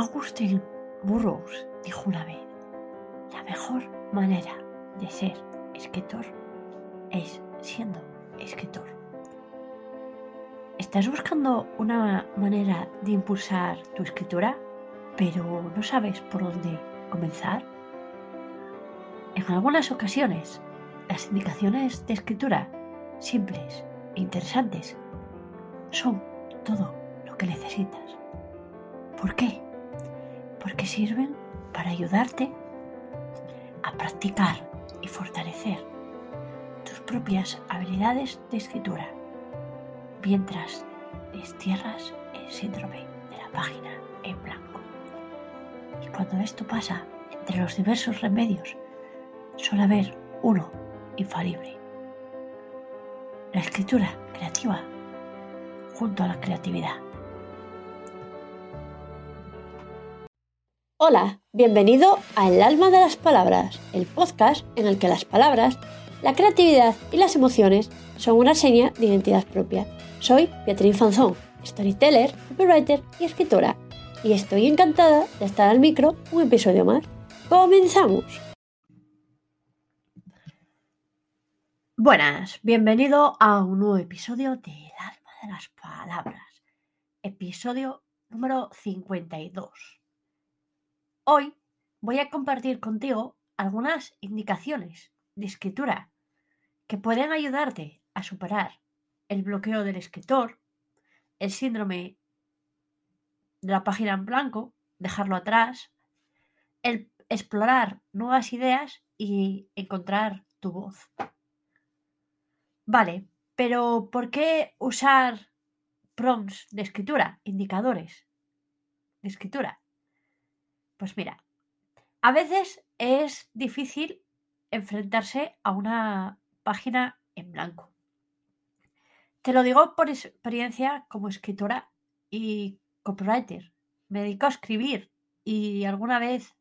Augustin Burroughs dijo una vez, la mejor manera de ser escritor es siendo escritor. ¿Estás buscando una manera de impulsar tu escritura, pero no sabes por dónde comenzar? En algunas ocasiones, las indicaciones de escritura simples e interesantes son todo lo que necesitas. ¿Por qué? Porque sirven para ayudarte a practicar y fortalecer tus propias habilidades de escritura mientras destierras el síndrome de la página en blanco. Y cuando esto pasa, entre los diversos remedios, suele haber uno infalible. La escritura creativa junto a la creatividad. Hola, bienvenido a El alma de las palabras, el podcast en el que las palabras, la creatividad y las emociones son una seña de identidad propia. Soy Beatriz Fanzón, storyteller, copywriter y escritora, y estoy encantada de estar al micro un episodio más. ¡Comenzamos! Buenas, bienvenido a un nuevo episodio de El alma de las palabras, episodio número 52. Hoy voy a compartir contigo algunas indicaciones de escritura que pueden ayudarte a superar el bloqueo del escritor, el síndrome de la página en blanco, dejarlo atrás, el explorar nuevas ideas y encontrar tu voz. Vale, pero ¿por qué usar prompts de escritura, indicadores de escritura? Pues mira, a veces es difícil enfrentarse a una página en blanco. Te lo digo por experiencia como escritora y copywriter. Me dedico a escribir y alguna vez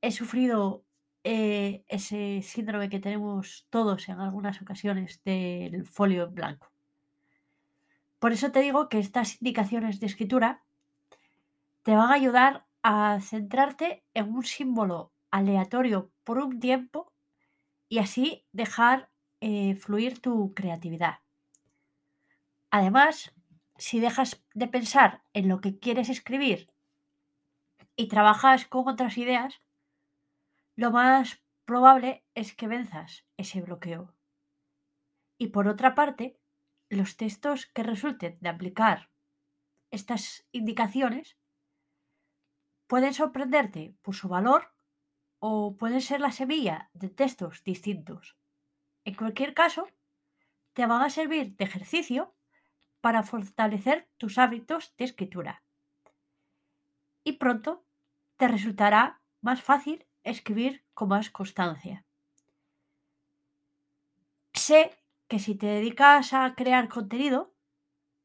he sufrido eh, ese síndrome que tenemos todos en algunas ocasiones del folio en blanco. Por eso te digo que estas indicaciones de escritura te van a ayudar a centrarte en un símbolo aleatorio por un tiempo y así dejar eh, fluir tu creatividad. Además, si dejas de pensar en lo que quieres escribir y trabajas con otras ideas, lo más probable es que venzas ese bloqueo. Y por otra parte, los textos que resulten de aplicar estas indicaciones pueden sorprenderte por su valor o pueden ser la semilla de textos distintos. En cualquier caso, te van a servir de ejercicio para fortalecer tus hábitos de escritura. Y pronto te resultará más fácil escribir con más constancia. Sé que si te dedicas a crear contenido,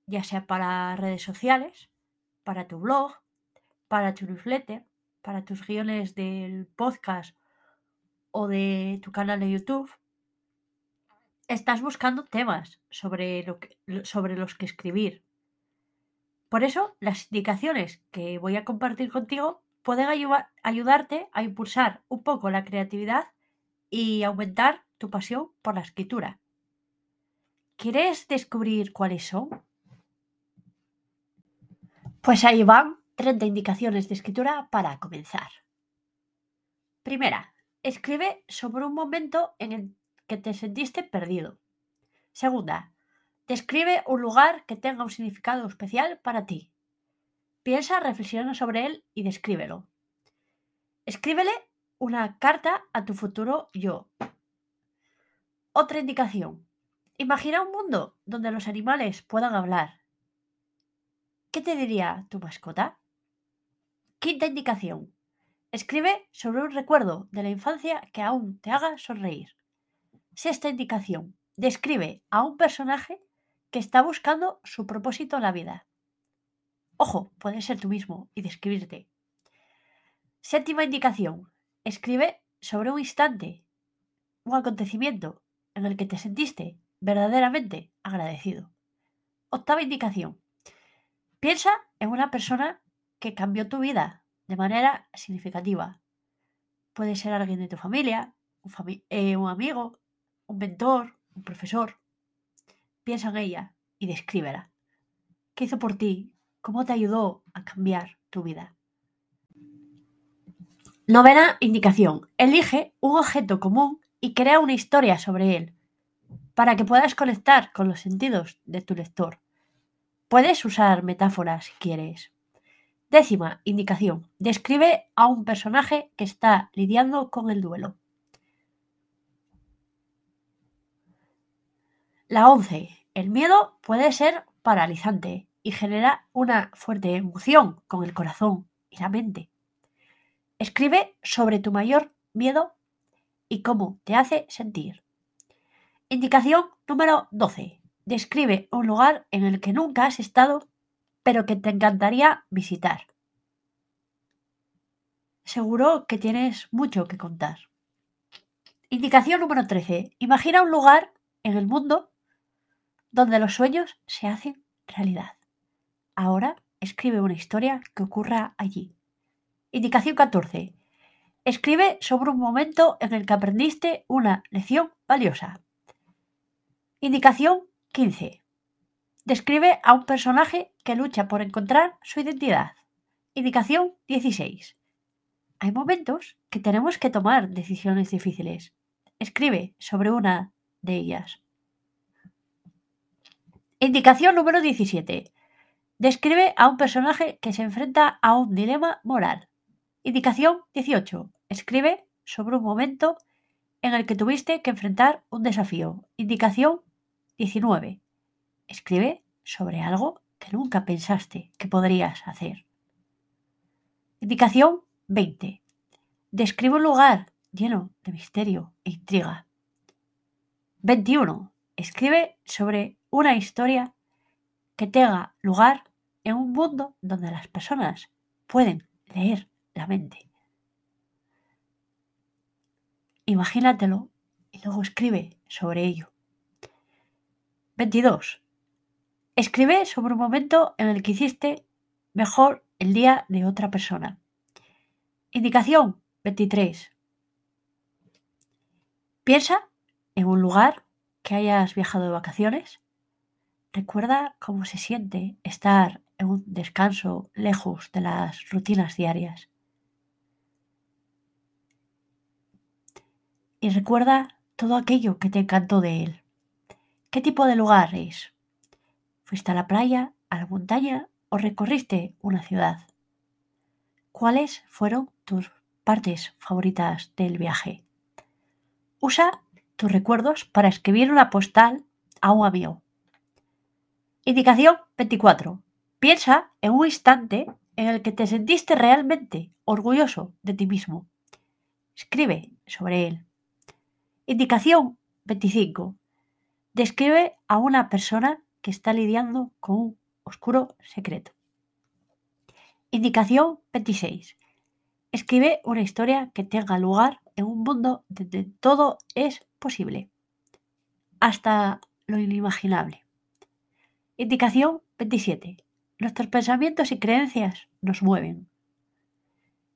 ya sea para redes sociales, para tu blog, para tu newsletter, para tus guiones del podcast o de tu canal de YouTube, estás buscando temas sobre, lo sobre los que escribir. Por eso, las indicaciones que voy a compartir contigo pueden ayudarte a impulsar un poco la creatividad y aumentar tu pasión por la escritura. ¿Quieres descubrir cuáles son? Pues ahí van 30 indicaciones de escritura para comenzar. Primera, escribe sobre un momento en el que te sentiste perdido. Segunda, describe un lugar que tenga un significado especial para ti. Piensa, reflexiona sobre él y descríbelo. Escríbele una carta a tu futuro yo. Otra indicación. Imagina un mundo donde los animales puedan hablar. ¿Qué te diría tu mascota? Quinta indicación. Escribe sobre un recuerdo de la infancia que aún te haga sonreír. Sexta indicación. Describe a un personaje que está buscando su propósito en la vida. Ojo, puede ser tú mismo y describirte. Séptima indicación. Escribe sobre un instante, un acontecimiento en el que te sentiste verdaderamente agradecido. Octava indicación. Piensa en una persona que cambió tu vida de manera significativa. Puede ser alguien de tu familia, un, eh, un amigo, un mentor, un profesor. Piensa en ella y descríbela. ¿Qué hizo por ti? ¿Cómo te ayudó a cambiar tu vida? Novena indicación. Elige un objeto común y crea una historia sobre él para que puedas conectar con los sentidos de tu lector. Puedes usar metáforas si quieres. Décima indicación. Describe a un personaje que está lidiando con el duelo. La 11. El miedo puede ser paralizante y genera una fuerte emoción con el corazón y la mente. Escribe sobre tu mayor miedo y cómo te hace sentir. Indicación número 12. Describe un lugar en el que nunca has estado, pero que te encantaría visitar. Seguro que tienes mucho que contar. Indicación número 13. Imagina un lugar en el mundo donde los sueños se hacen realidad. Ahora escribe una historia que ocurra allí. Indicación 14. Escribe sobre un momento en el que aprendiste una lección valiosa. Indicación 15. Describe a un personaje que lucha por encontrar su identidad. Indicación 16. Hay momentos que tenemos que tomar decisiones difíciles. Escribe sobre una de ellas. Indicación número 17. Describe a un personaje que se enfrenta a un dilema moral. Indicación 18. Escribe sobre un momento en el que tuviste que enfrentar un desafío. Indicación 19. Escribe sobre algo que nunca pensaste que podrías hacer. Indicación 20. Describe un lugar lleno de misterio e intriga. 21. Escribe sobre una historia que tenga lugar en un mundo donde las personas pueden leer la mente. Imagínatelo y luego escribe sobre ello. 22. Escribe sobre un momento en el que hiciste mejor el día de otra persona. Indicación 23. Piensa en un lugar que hayas viajado de vacaciones. Recuerda cómo se siente estar en un descanso lejos de las rutinas diarias. Y recuerda todo aquello que te encantó de él. ¿Qué tipo de lugar es? ¿Fuiste a la playa, a la montaña o recorriste una ciudad? ¿Cuáles fueron tus partes favoritas del viaje? Usa tus recuerdos para escribir una postal a un amigo. Indicación 24. Piensa en un instante en el que te sentiste realmente orgulloso de ti mismo. Escribe sobre él. Indicación 25. Describe a una persona que está lidiando con un oscuro secreto. Indicación 26. Escribe una historia que tenga lugar en un mundo donde todo es posible, hasta lo inimaginable. Indicación 27. Nuestros pensamientos y creencias nos mueven.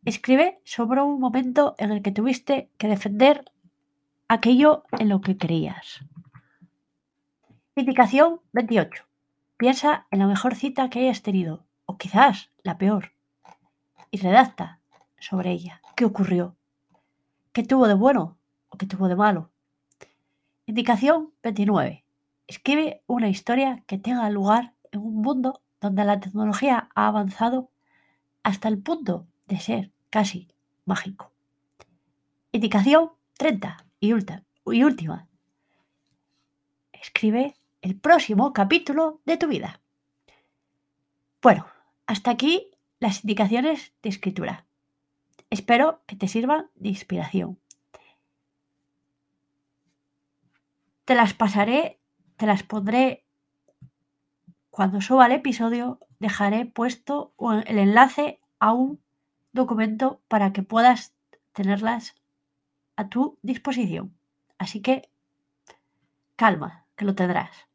Escribe sobre un momento en el que tuviste que defender aquello en lo que creías. Indicación 28. Piensa en la mejor cita que hayas tenido, o quizás la peor, y redacta sobre ella. ¿Qué ocurrió? ¿Qué tuvo de bueno o qué tuvo de malo? Indicación 29. Escribe una historia que tenga lugar en un mundo donde la tecnología ha avanzado hasta el punto de ser casi mágico. Indicación 30 y, y última. Escribe el próximo capítulo de tu vida. Bueno, hasta aquí las indicaciones de escritura. Espero que te sirvan de inspiración. Te las pasaré, te las pondré cuando suba el episodio, dejaré puesto el enlace a un documento para que puedas tenerlas a tu disposición. Así que calma, que lo tendrás.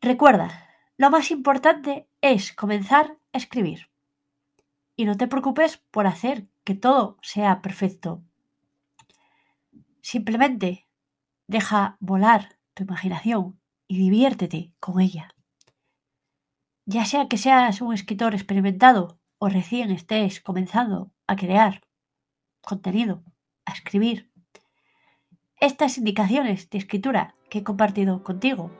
Recuerda, Lo más importante es comenzar a escribir. Y no te preocupes por hacer que todo sea perfecto. Simplemente deja volar tu imaginación y diviértete con ella. Ya sea que seas un escritor experimentado o recién estés comenzando a crear contenido, a escribir, estas indicaciones de escritura que he compartido contigo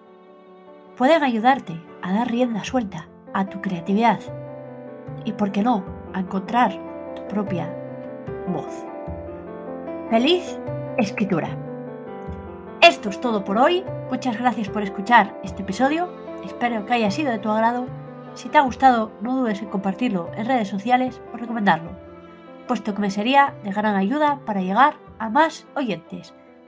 pueden ayudarte a dar rienda suelta a tu creatividad y, por qué no, a encontrar tu propia voz. ¡Feliz escritura! Esto es todo por hoy. Muchas gracias por escuchar este episodio. Espero que haya sido de tu agrado. Si te ha gustado, no dudes en compartirlo en redes sociales o recomendarlo, puesto que me sería de gran ayuda para llegar a más oyentes.